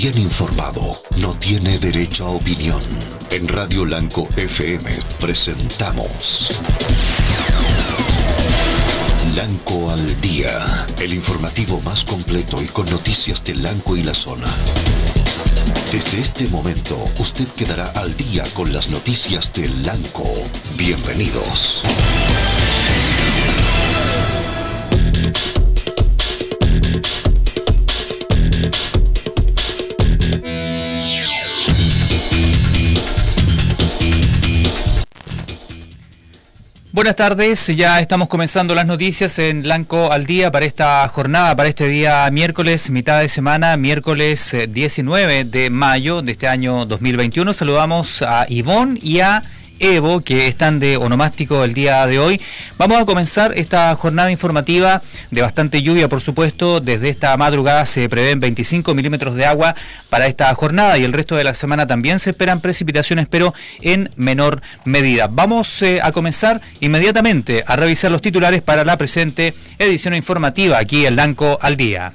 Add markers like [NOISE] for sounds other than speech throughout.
bien informado no tiene derecho a opinión. En Radio Lanco FM presentamos Lanco al Día, el informativo más completo y con noticias de Lanco y la zona. Desde este momento, usted quedará al día con las noticias de Lanco. Bienvenidos. Buenas tardes, ya estamos comenzando las noticias en Blanco al día para esta jornada, para este día miércoles, mitad de semana, miércoles 19 eh, de mayo de este año 2021. Saludamos a Ivonne y a Evo, que están de onomástico el día de hoy. Vamos a comenzar esta jornada informativa de bastante lluvia, por supuesto. Desde esta madrugada se prevén 25 milímetros de agua para esta jornada y el resto de la semana también se esperan precipitaciones, pero en menor medida. Vamos eh, a comenzar inmediatamente a revisar los titulares para la presente edición informativa aquí en Blanco al Día.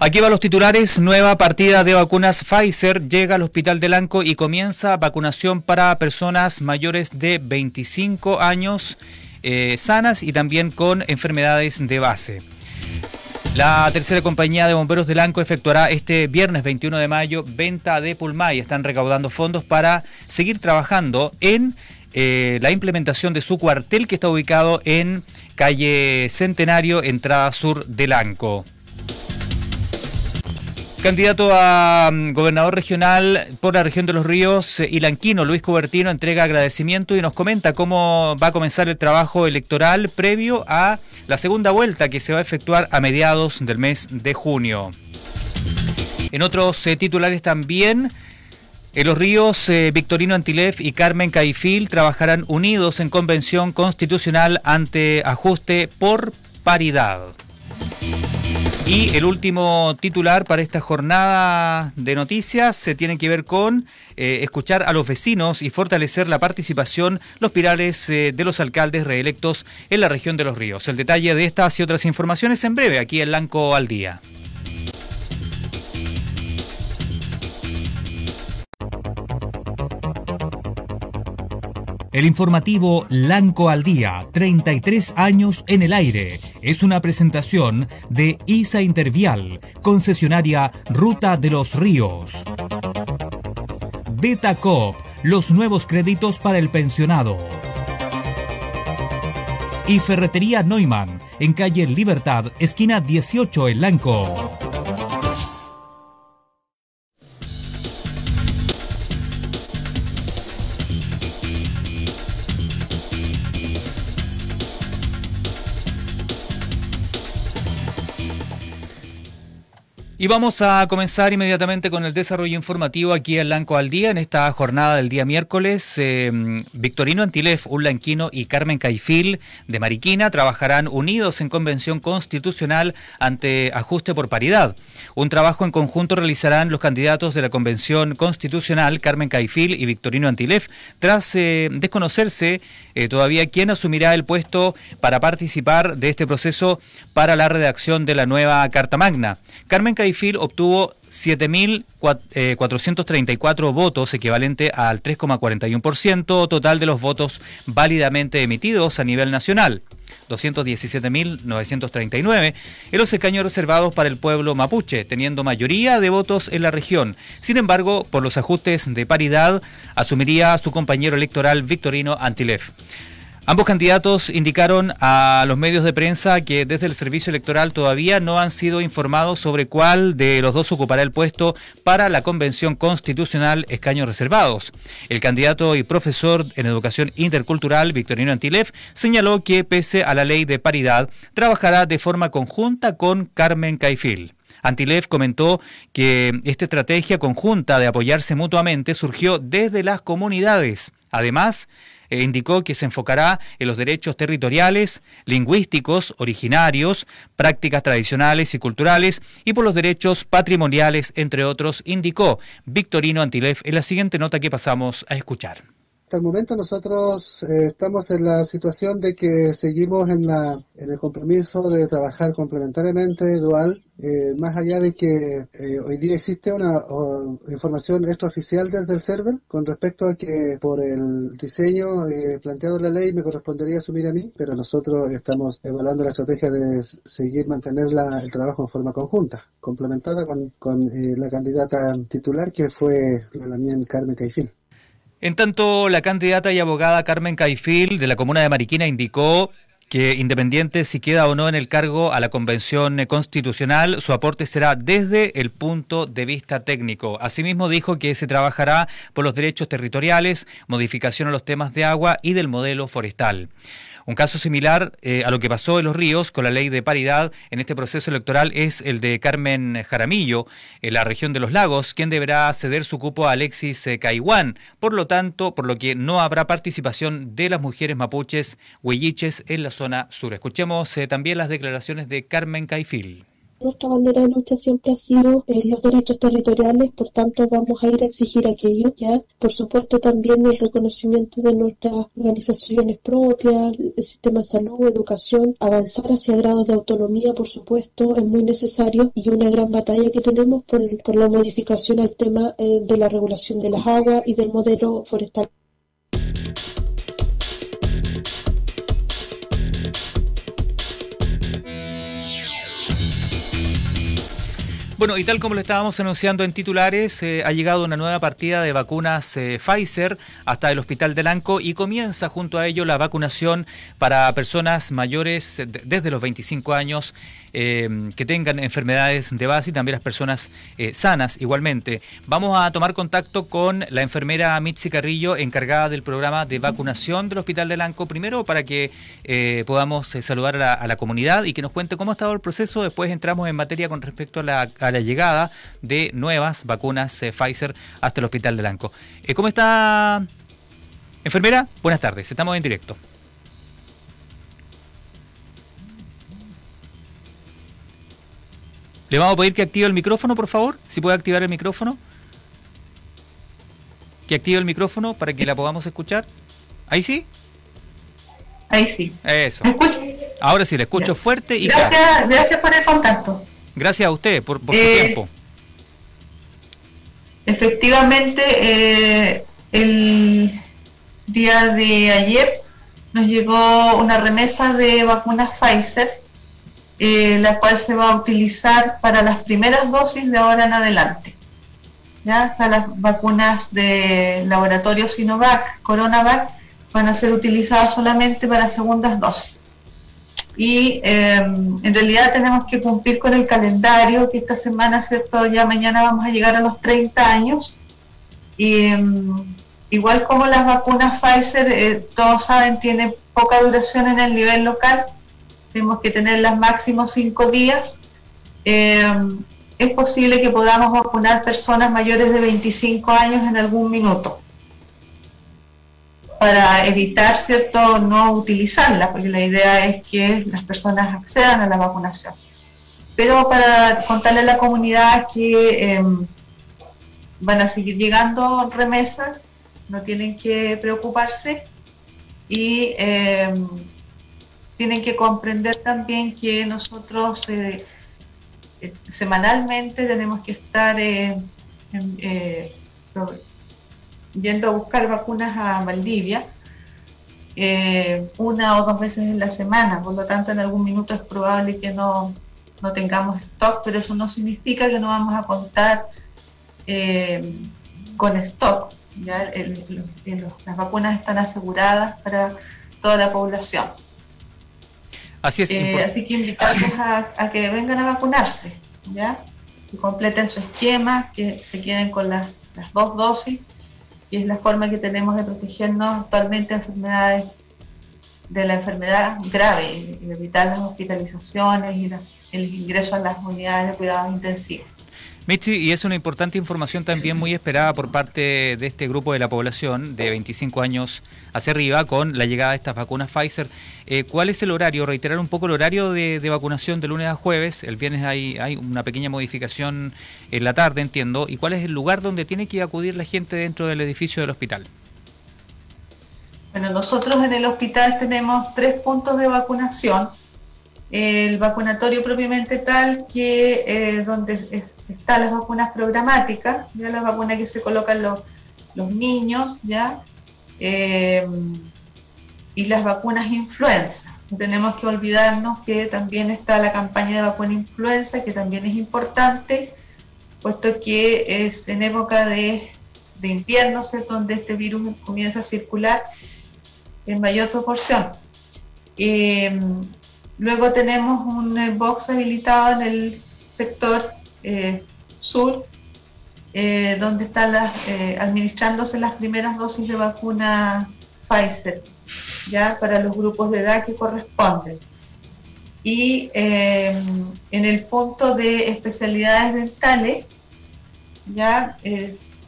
Aquí van los titulares. Nueva partida de vacunas Pfizer llega al Hospital de Lanco y comienza vacunación para personas mayores de 25 años eh, sanas y también con enfermedades de base. La tercera compañía de bomberos de Lanco efectuará este viernes 21 de mayo venta de Pulmay. Están recaudando fondos para seguir trabajando en eh, la implementación de su cuartel que está ubicado en calle Centenario, entrada sur de Lanco. Candidato a mm, gobernador regional por la región de los ríos, eh, Ilanquino, Luis Cubertino, entrega agradecimiento y nos comenta cómo va a comenzar el trabajo electoral previo a la segunda vuelta que se va a efectuar a mediados del mes de junio. En otros eh, titulares también, en los ríos eh, Victorino Antilef y Carmen Caifil trabajarán unidos en convención constitucional ante ajuste por paridad. Y el último titular para esta jornada de noticias se tiene que ver con eh, escuchar a los vecinos y fortalecer la participación, los pirales eh, de los alcaldes reelectos en la región de los ríos. El detalle de estas y otras informaciones en breve aquí en Lanco al Día. El informativo Lanco al Día, 33 años en el aire, es una presentación de ISA Intervial, concesionaria Ruta de los Ríos. Betacop, los nuevos créditos para el pensionado. Y Ferretería Neumann, en calle Libertad, esquina 18 en Lanco. Y vamos a comenzar inmediatamente con el desarrollo informativo aquí en Blanco al Día, en esta jornada del día miércoles. Eh, Victorino Antilef, un lanquino y Carmen Caifil de Mariquina trabajarán unidos en convención constitucional ante ajuste por paridad. Un trabajo en conjunto realizarán los candidatos de la convención constitucional, Carmen Caifil y Victorino Antilef, tras eh, desconocerse eh, todavía quién asumirá el puesto para participar de este proceso para la redacción de la nueva Carta Magna. Carmen Caifil obtuvo 7.434 votos, equivalente al 3,41% total de los votos válidamente emitidos a nivel nacional. 217.939 en los escaños reservados para el pueblo mapuche, teniendo mayoría de votos en la región. Sin embargo, por los ajustes de paridad, asumiría su compañero electoral Victorino Antilef. Ambos candidatos indicaron a los medios de prensa que desde el servicio electoral todavía no han sido informados sobre cuál de los dos ocupará el puesto para la Convención Constitucional Escaños Reservados. El candidato y profesor en educación intercultural, Victorino Antilef, señaló que pese a la ley de paridad, trabajará de forma conjunta con Carmen Caifil. Antilef comentó que esta estrategia conjunta de apoyarse mutuamente surgió desde las comunidades Además, eh, indicó que se enfocará en los derechos territoriales, lingüísticos, originarios, prácticas tradicionales y culturales y por los derechos patrimoniales, entre otros, indicó Victorino Antilef en la siguiente nota que pasamos a escuchar. Hasta el momento nosotros eh, estamos en la situación de que seguimos en, la, en el compromiso de trabajar complementariamente, dual, eh, más allá de que eh, hoy día existe una información extraoficial desde el server con respecto a que por el diseño planteado en la ley me correspondería asumir a mí, pero nosotros estamos evaluando la estrategia de seguir mantener el trabajo en forma conjunta, complementada con, con la candidata titular que fue la mía Carmen Caifín. En tanto, la candidata y abogada Carmen Caifil de la comuna de Mariquina indicó que independiente si queda o no en el cargo a la Convención Constitucional, su aporte será desde el punto de vista técnico. Asimismo, dijo que se trabajará por los derechos territoriales, modificación a los temas de agua y del modelo forestal. Un caso similar eh, a lo que pasó en Los Ríos con la ley de paridad en este proceso electoral es el de Carmen Jaramillo, en la región de Los Lagos, quien deberá ceder su cupo a Alexis eh, Caihuán. Por lo tanto, por lo que no habrá participación de las mujeres mapuches huelliches en la zona sur. Escuchemos eh, también las declaraciones de Carmen Caifil. Nuestra bandera de lucha siempre ha sido eh, los derechos territoriales, por tanto vamos a ir a exigir aquello, ya por supuesto también el reconocimiento de nuestras organizaciones propias, el sistema de salud, educación, avanzar hacia grados de autonomía, por supuesto, es muy necesario y una gran batalla que tenemos por, por la modificación al tema eh, de la regulación de las aguas y del modelo forestal. Bueno, y tal como lo estábamos anunciando en titulares, eh, ha llegado una nueva partida de vacunas eh, Pfizer hasta el Hospital de Lanco y comienza junto a ello la vacunación para personas mayores desde los 25 años eh, que tengan enfermedades de base y también las personas eh, sanas igualmente. Vamos a tomar contacto con la enfermera Mitzi Carrillo, encargada del programa de vacunación del Hospital de Lanco, primero para que eh, podamos saludar a la, comunidad y que nos cuente cómo ha estado el proceso. Después entramos en materia con respecto a la, a la llegada de nuevas vacunas Pfizer hasta el Hospital de Lanco. ¿Cómo está, enfermera? Buenas tardes, estamos en directo. Le vamos a pedir que active el micrófono, por favor. Si puede activar el micrófono. Que active el micrófono para que la podamos escuchar. ¿Ahí sí? Ahí sí. Eso. ¿Me? Ahora sí, le escucho fuerte y gracias, Gracias por el contacto. Gracias a usted por, su eh, tiempo. Efectivamente, eh, el día de ayer nos llegó una remesa de vacunas Pfizer eh, la cual se va a utilizar para las primeras dosis de ahora en adelante. ¿ya? Las vacunas de laboratorio Sinovac, Coronavac, van a ser utilizadas solamente para segundas dosis. Y em, en realidad tenemos que cumplir con el calendario, que esta semana, ¿cierto? Ya mañana vamos a llegar a los 30 años. Y em, igual como las vacunas Pfizer, eh, todos saben, tiene poca duración en el nivel local tenemos que tenerlas máximo cinco días. Eh, es posible que podamos vacunar personas mayores de 25 años en algún minuto para evitar, ¿cierto?, no utilizarla, porque la idea es que las personas accedan a la vacunación. Pero para contarle a la comunidad que em, van a seguir llegando remesas, no tienen que preocuparse y em, tienen que comprender también que nosotros eh, eh, semanalmente tenemos que estar eh, yendo a buscar vacunas a Valdivia una o dos veces en la semana, por lo tanto en algún minuto es probable que no, tengamos stock, pero eso no significa que no vamos a contar con stock. las vacunas están aseguradas para toda la población. Así es. Eh, así que invitarlos a, que vengan a vacunarse, ¿ya? Que completen su esquema, que se queden con las, dos dosis, y es la forma que tenemos de protegernos actualmente de enfermedades, de la enfermedad grave, y evitar las hospitalizaciones y el ingreso a las unidades de cuidados intensivos. Michi, y es una importante información también muy esperada por parte de este grupo de la población de 25 años hacia arriba con la llegada de estas vacunas Pfizer. Eh, ¿Cuál es el horario? Reiterar un poco el horario de, vacunación de lunes a jueves. El viernes hay, hay una pequeña modificación en la tarde, entiendo. ¿Y cuál es el lugar donde tiene que acudir la gente dentro del edificio del hospital? Bueno, nosotros en el hospital tenemos tres puntos de vacunación. El vacunatorio propiamente tal que eh, donde están las vacunas programáticas, ya las vacunas que se colocan los, niños, ya, eh, y las vacunas influenza. No tenemos que olvidarnos que también está la campaña de vacuna influenza, que también es importante, puesto que es en época de, de invierno, donde este virus comienza a circular en mayor proporción. Eh, luego tenemos un eh, box habilitado en el sector eh, sur, donde están administrándose las primeras dosis de vacuna Pfizer, ya para los grupos de edad que corresponden. Y en el punto de especialidades dentales, ya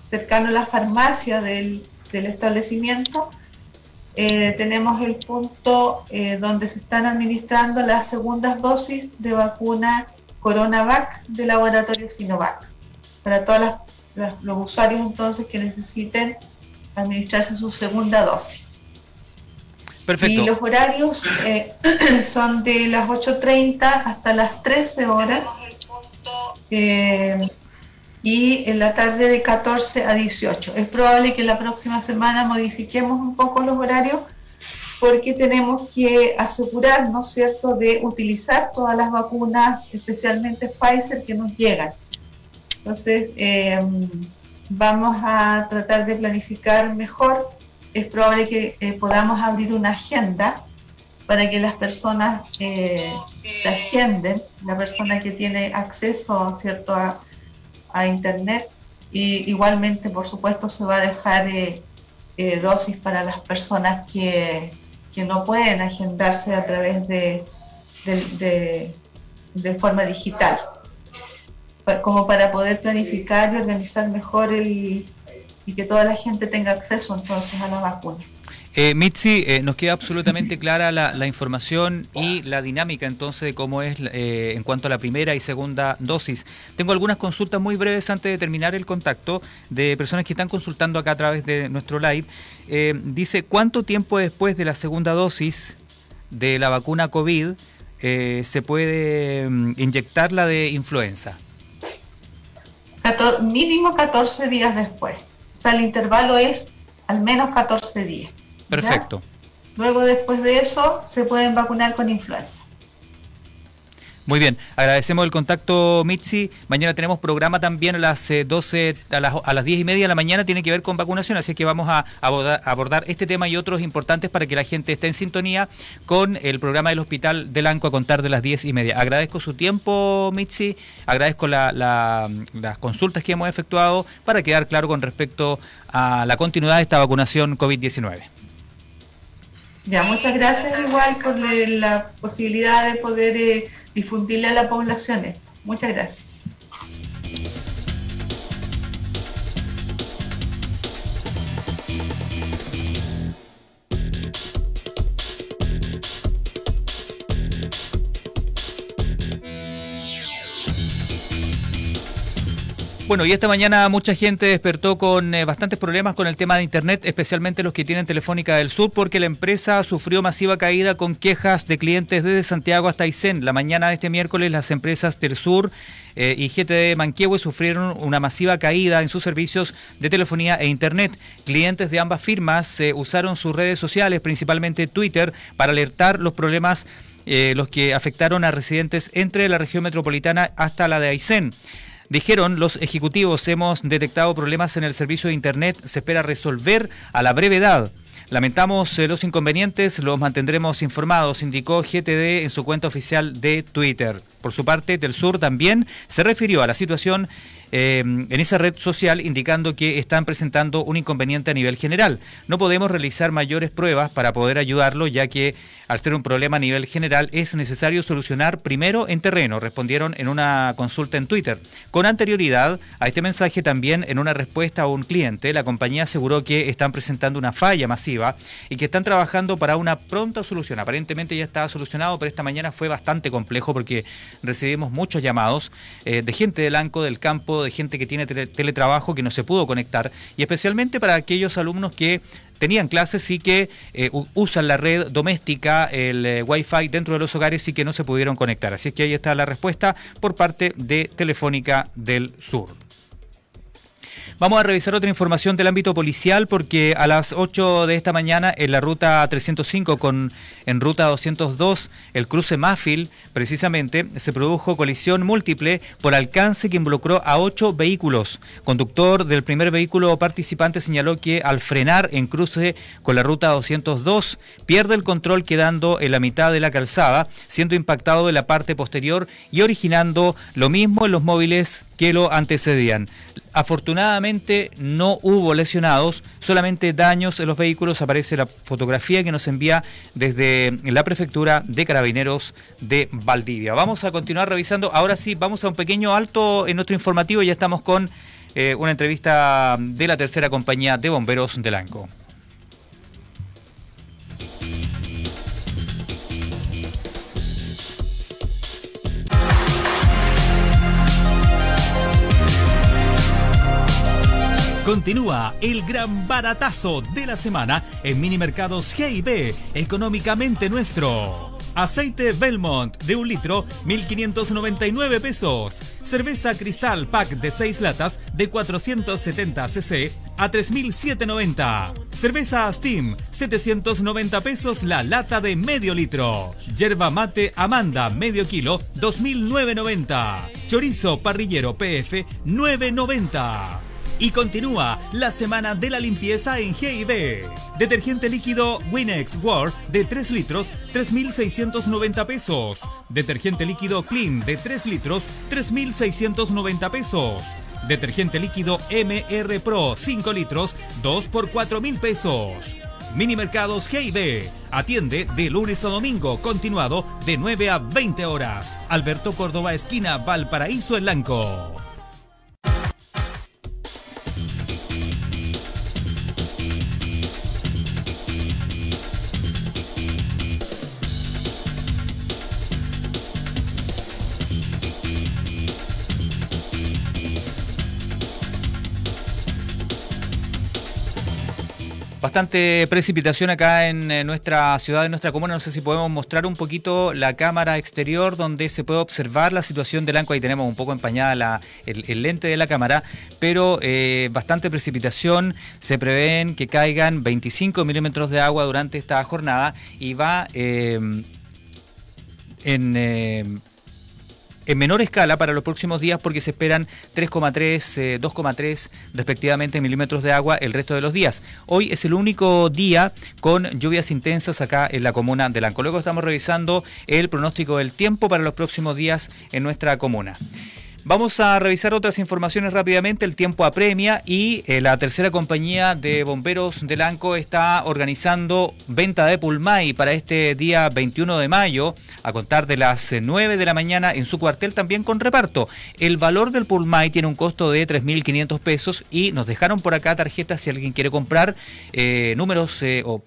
cercano a la farmacia del establecimiento, eh, tenemos el punto eh, donde se están administrando las segundas dosis de vacuna CoronaVac de laboratorio Sinovac para todos los usuarios entonces que necesiten administrarse su segunda dosis. Perfecto. Y los horarios eh, [CLEARS THROAT] son de las 8.30 hasta las 13 horas y en la tarde de 14 a 18. Es probable que la próxima semana modifiquemos un poco los horarios porque tenemos que asegurarnos, ¿cierto?, de utilizar todas las vacunas, especialmente Pfizer, que nos llegan. Entonces, em, vamos a tratar de planificar mejor. Es probable que eh, podamos abrir una agenda para que las personas eh, se agenden, la persona que tiene acceso, ¿cierto?, a a Internet y igualmente, por supuesto, se va a dejar eh, eh, dosis para las personas que, que, no pueden agendarse a través de, de, de, forma digital, como para poder planificar y organizar mejor el, y que toda la gente tenga acceso entonces a la vacuna. Eh, Mitzi, eh, nos queda absolutamente clara la, información y la dinámica entonces de cómo es eh, en cuanto a la primera y segunda dosis. Tengo algunas consultas muy breves antes de terminar el contacto de personas que están consultando acá a través de nuestro live. Eh, dice, ¿cuánto tiempo después de la segunda dosis de la vacuna COVID se puede mm, inyectar la de influenza? mínimo 14 días después. O sea, el intervalo es al menos 14 días. Perfecto. Luego, después de eso, se pueden vacunar con influenza. Muy bien, agradecemos el contacto, Mitzi. Mañana tenemos programa también a las 12, eh, a las, a las 10 y media de la mañana, tiene que ver con vacunación, así que vamos a abordar, este tema y otros importantes para que la gente esté en sintonía con el programa del Hospital del Anco a contar de las 10 y media. Agradezco su tiempo, Mitzi, agradezco las consultas que hemos efectuado para quedar claro con respecto a la continuidad de esta vacunación COVID-19. Ya, muchas gracias igual por la posibilidad de poder eh, difundirle a la población Muchas gracias. Bueno, y esta mañana mucha gente despertó con eh, bastantes problemas con el tema de Internet, especialmente los que tienen Telefónica del Sur, porque la empresa sufrió masiva caída con quejas de clientes desde Santiago hasta Aysén. La mañana de este miércoles las empresas Tersur eh, y GTD Manquehue sufrieron una masiva caída en sus servicios de telefonía e Internet. Clientes de ambas firmas eh, usaron sus redes sociales, principalmente Twitter, para alertar los problemas los que afectaron a residentes entre la región metropolitana hasta la de Aysén. Dijeron los ejecutivos, hemos detectado problemas en el servicio de Internet, se espera resolver a la brevedad. Lamentamos eh, los inconvenientes, los mantendremos informados, indicó GTD en su cuenta oficial de Twitter. Por su parte, Del Sur también se refirió a la situación eh, en esa red social indicando que están presentando un inconveniente a nivel general. No podemos realizar mayores pruebas para poder ayudarlo, ya que al ser un problema a nivel general es necesario solucionar primero en terreno, respondieron en una consulta en Twitter. Con anterioridad a este mensaje también en una respuesta a un cliente, la compañía aseguró que están presentando una falla masiva y que están trabajando para una pronta solución. Aparentemente ya estaba solucionado, pero esta mañana fue bastante complejo porque recibimos muchos llamados eh, de gente del ANCO, del campo, de gente que tiene teletrabajo que no se pudo conectar y especialmente para aquellos alumnos que tenían clases y que eh, usan la red doméstica, el eh, Wi-Fi dentro de los hogares y que no se pudieron conectar. Así es que ahí está la respuesta por parte de Telefónica del Sur. Vamos a revisar otra información del ámbito policial porque a las 8 de esta mañana en la ruta 305 con en ruta 202, el cruce Mafil, precisamente, se produjo colisión múltiple por alcance que involucró a ocho vehículos. Conductor del primer vehículo participante señaló que al frenar en cruce con la ruta 202 pierde el control quedando en la mitad de la calzada, siendo impactado en la parte posterior y originando lo mismo en los móviles que lo antecedían. Afortunadamente no hubo lesionados, solamente daños en los vehículos. Aparece la fotografía que nos envía desde la prefectura de Carabineros de Valdivia. Vamos a continuar revisando. Ahora sí, vamos a un pequeño alto en nuestro informativo. Ya estamos con eh, una entrevista de la tercera compañía de bomberos de Lanco. Continúa el gran baratazo de la semana en Mini Mercados G&B, económicamente nuestro. Aceite Belmont de un litro, 1.599 pesos. Cerveza Cristal Pack de 6 latas de 470 cc a 3.790. Cerveza Steam, 790 pesos la lata de medio litro. Yerba mate Amanda, medio kilo, 2.990. Chorizo parrillero PF, 990. Y continúa la semana de la limpieza en GIB. Detergente líquido Winex War de 3 litros, 3.690 pesos. Detergente líquido Clean de 3 litros, 3.690 pesos. Detergente líquido MR Pro 5 litros, 2 por 4.000 pesos. Mini Mercados GIB. Atiende de lunes a domingo, continuado de 9 a 20 horas. Alberto Córdoba, esquina Valparaíso, El Blanco. Bastante precipitación acá en nuestra ciudad, en nuestra comuna. No sé si podemos mostrar un poquito la cámara exterior donde se puede observar la situación del Anco. Ahí tenemos un poco empañada el, lente de la cámara, pero eh, bastante precipitación. Se prevén que caigan 25 milímetros de agua durante esta jornada y va eh, en eh, en menor escala para los próximos días porque se esperan 3,3, 2,3 eh, respectivamente milímetros de agua el resto de los días. Hoy es el único día con lluvias intensas acá en la comuna de Lanco. Luego estamos revisando el pronóstico del tiempo para los próximos días en nuestra comuna. Vamos a revisar otras informaciones rápidamente. El tiempo apremia y eh, la tercera compañía de bomberos de Lanco está organizando venta de Pulmay para este día 21 de mayo, a contar de las 9 de la mañana en su cuartel también con reparto. El valor del Pulmay tiene un costo de 3.500 pesos y nos dejaron por acá tarjetas si alguien quiere comprar eh, números eh, o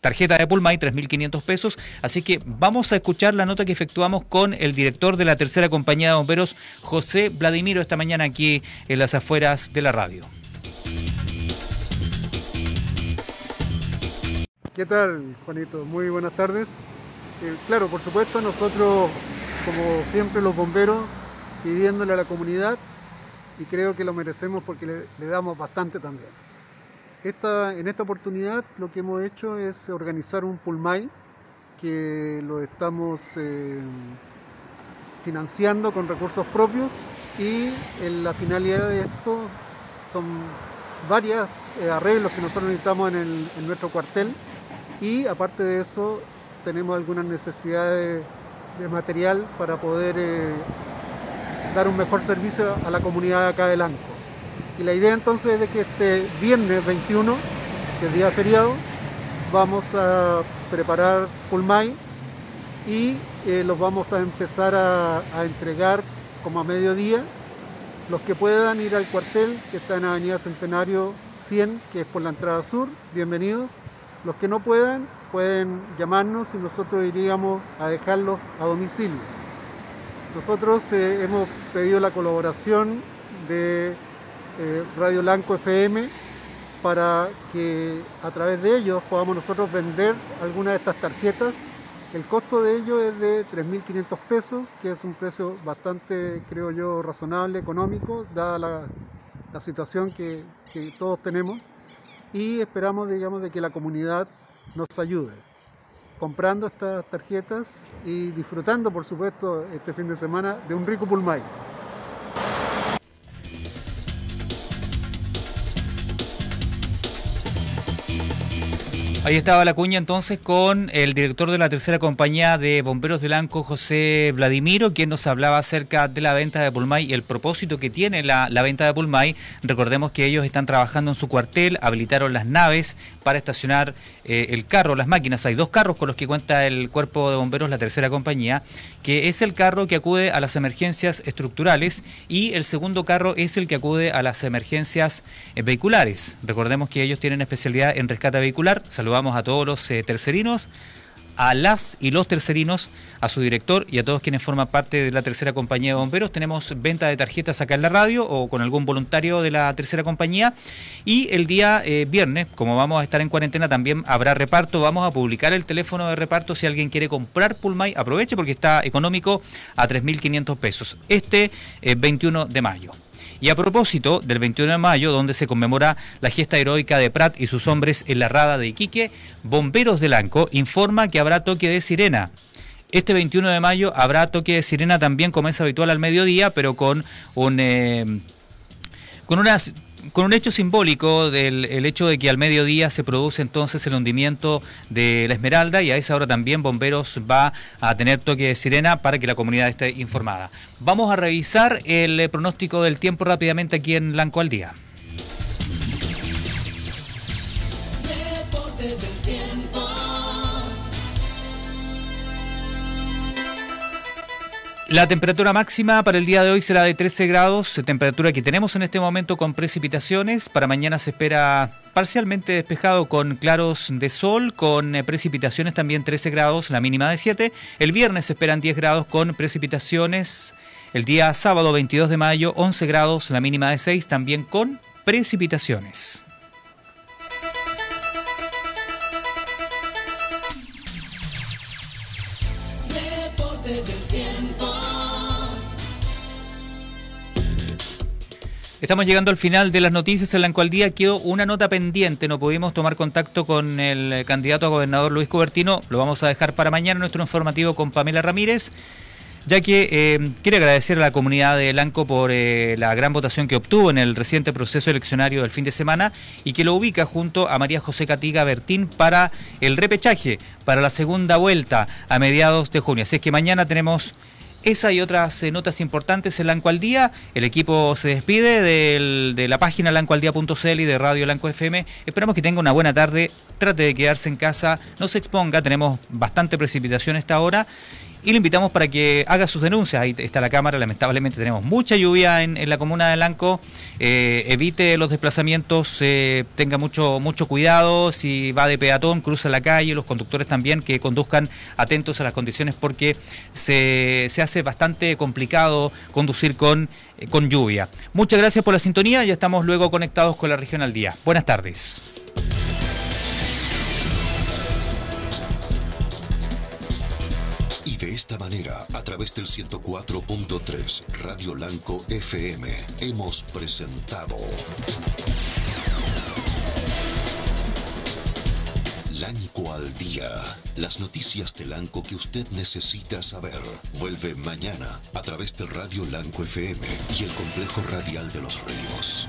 tarjeta de Pulmay, 3.500 pesos. Así que vamos a escuchar la nota que efectuamos con el director de la tercera compañía de bomberos, José Vladimiro, esta mañana aquí en las afueras de la radio. ¿Qué tal, Juanito? Muy buenas tardes. Eh, claro, por supuesto, nosotros, como siempre, los bomberos, pidiéndole a la comunidad, y creo que lo merecemos porque le damos bastante también en esta oportunidad lo que hemos hecho es organizar un Pulmay que lo estamos eh, financiando con recursos propios y la finalidad de esto son varias eh, arreglos que nosotros necesitamos en, nuestro cuartel y aparte de eso tenemos algunas necesidades de material para poder eh, dar un mejor servicio a la comunidad acá de Lanco. Y la idea entonces es de que este viernes 21, que es día feriado, vamos a preparar Pulmay y eh, los vamos a empezar a, entregar como a mediodía. Los que puedan ir al cuartel, que está en Avenida Centenario 100, que es por la entrada sur, bienvenidos. Los que no puedan, pueden llamarnos y nosotros iríamos a dejarlos a domicilio. Nosotros eh, hemos pedido la colaboración de eh, Radio Blanco FM para que a través de ellos podamos nosotros vender algunas de estas tarjetas. El costo de ello es de 3.500 pesos, que es un precio bastante, creo yo, razonable, económico, dada la, situación que, que, todos tenemos. Y esperamos, digamos, de que la comunidad nos ayude comprando estas tarjetas y disfrutando, por supuesto, este fin de semana de un rico pulmay. Ahí estaba la cuña entonces con el director de la tercera compañía de bomberos de Lanco, José Vladimiro, quien nos hablaba acerca de la venta de Pulmay y el propósito que tiene la, la, venta de Pulmay. Recordemos que ellos están trabajando en su cuartel, habilitaron las naves para estacionar eh, el carro, las máquinas. Hay dos carros con los que cuenta el cuerpo de bomberos, la tercera compañía, que es el carro que acude a las emergencias estructurales y el segundo carro es el que acude a las emergencias eh, vehiculares. Recordemos que ellos tienen especialidad en rescate vehicular. Saludamos a todos los eh, tercerinos, a las y los tercerinos, a su director y a todos quienes forman parte de la tercera compañía de bomberos. Tenemos venta de tarjetas acá en la radio o con algún voluntario de la tercera compañía. Y el día eh, viernes, como vamos a estar en cuarentena, también habrá reparto. Vamos a publicar el teléfono de reparto si alguien quiere comprar Pulmay. Aproveche porque está económico a 3.500 pesos. Este eh, 21 de mayo. Y a propósito del 21 de mayo, donde se conmemora la gesta heroica de Prat y sus hombres en la rada de Iquique, Bomberos de Lanco informa que habrá toque de sirena. Este 21 de mayo habrá toque de sirena también, como es habitual al mediodía, pero con un... Eh, con unas con un hecho simbólico del el hecho de que al mediodía se produce entonces el hundimiento de la Esmeralda y a esa hora también Bomberos va a tener toque de sirena para que la comunidad esté informada. Vamos a revisar el pronóstico del tiempo rápidamente aquí en Blanco al Día. La temperatura máxima para el día de hoy será de 13 grados, temperatura que tenemos en este momento con precipitaciones. Para mañana se espera parcialmente despejado con claros de sol, con precipitaciones también 13 grados, la mínima de 7. El viernes se esperan 10 grados con precipitaciones. El día sábado 22 de mayo 11 grados, la mínima de 6, también con precipitaciones. Estamos llegando al final de las noticias en la cual día quedó una nota pendiente. No pudimos tomar contacto con el candidato a gobernador Luis Cobertino. Lo vamos a dejar para mañana nuestro informativo con Pamela Ramírez, ya que eh, quiere agradecer a la comunidad de Lanco por eh, la gran votación que obtuvo en el reciente proceso eleccionario del fin de semana y que lo ubica junto a María José Catiga Bertín para el repechaje, para la segunda vuelta a mediados de junio. Así es que mañana tenemos esa y otras eh, notas importantes en Lanco al Día. El equipo se despide de la página lancoaldía.cl y de Radio Lanco FM. Esperamos que tenga una buena tarde. Trate de quedarse en casa, no se exponga. Tenemos bastante precipitación esta hora y le invitamos para que haga sus denuncias. Ahí está la cámara, lamentablemente tenemos mucha lluvia en, la comuna de Lanco. Eh, evite los desplazamientos, eh, tenga mucho, mucho cuidado. Si va de peatón, cruza la calle, los conductores también que conduzcan atentos a las condiciones porque se, se hace bastante complicado conducir con, eh, con lluvia. Muchas gracias por la sintonía, ya estamos luego conectados con la región al día. Buenas tardes. Esta manera, a través del 104.3 Radio Lanco FM, hemos presentado Lanco al Día. Las noticias de Lanco que usted necesita saber. Vuelve mañana a través de Radio Lanco FM y el complejo radial de los ríos.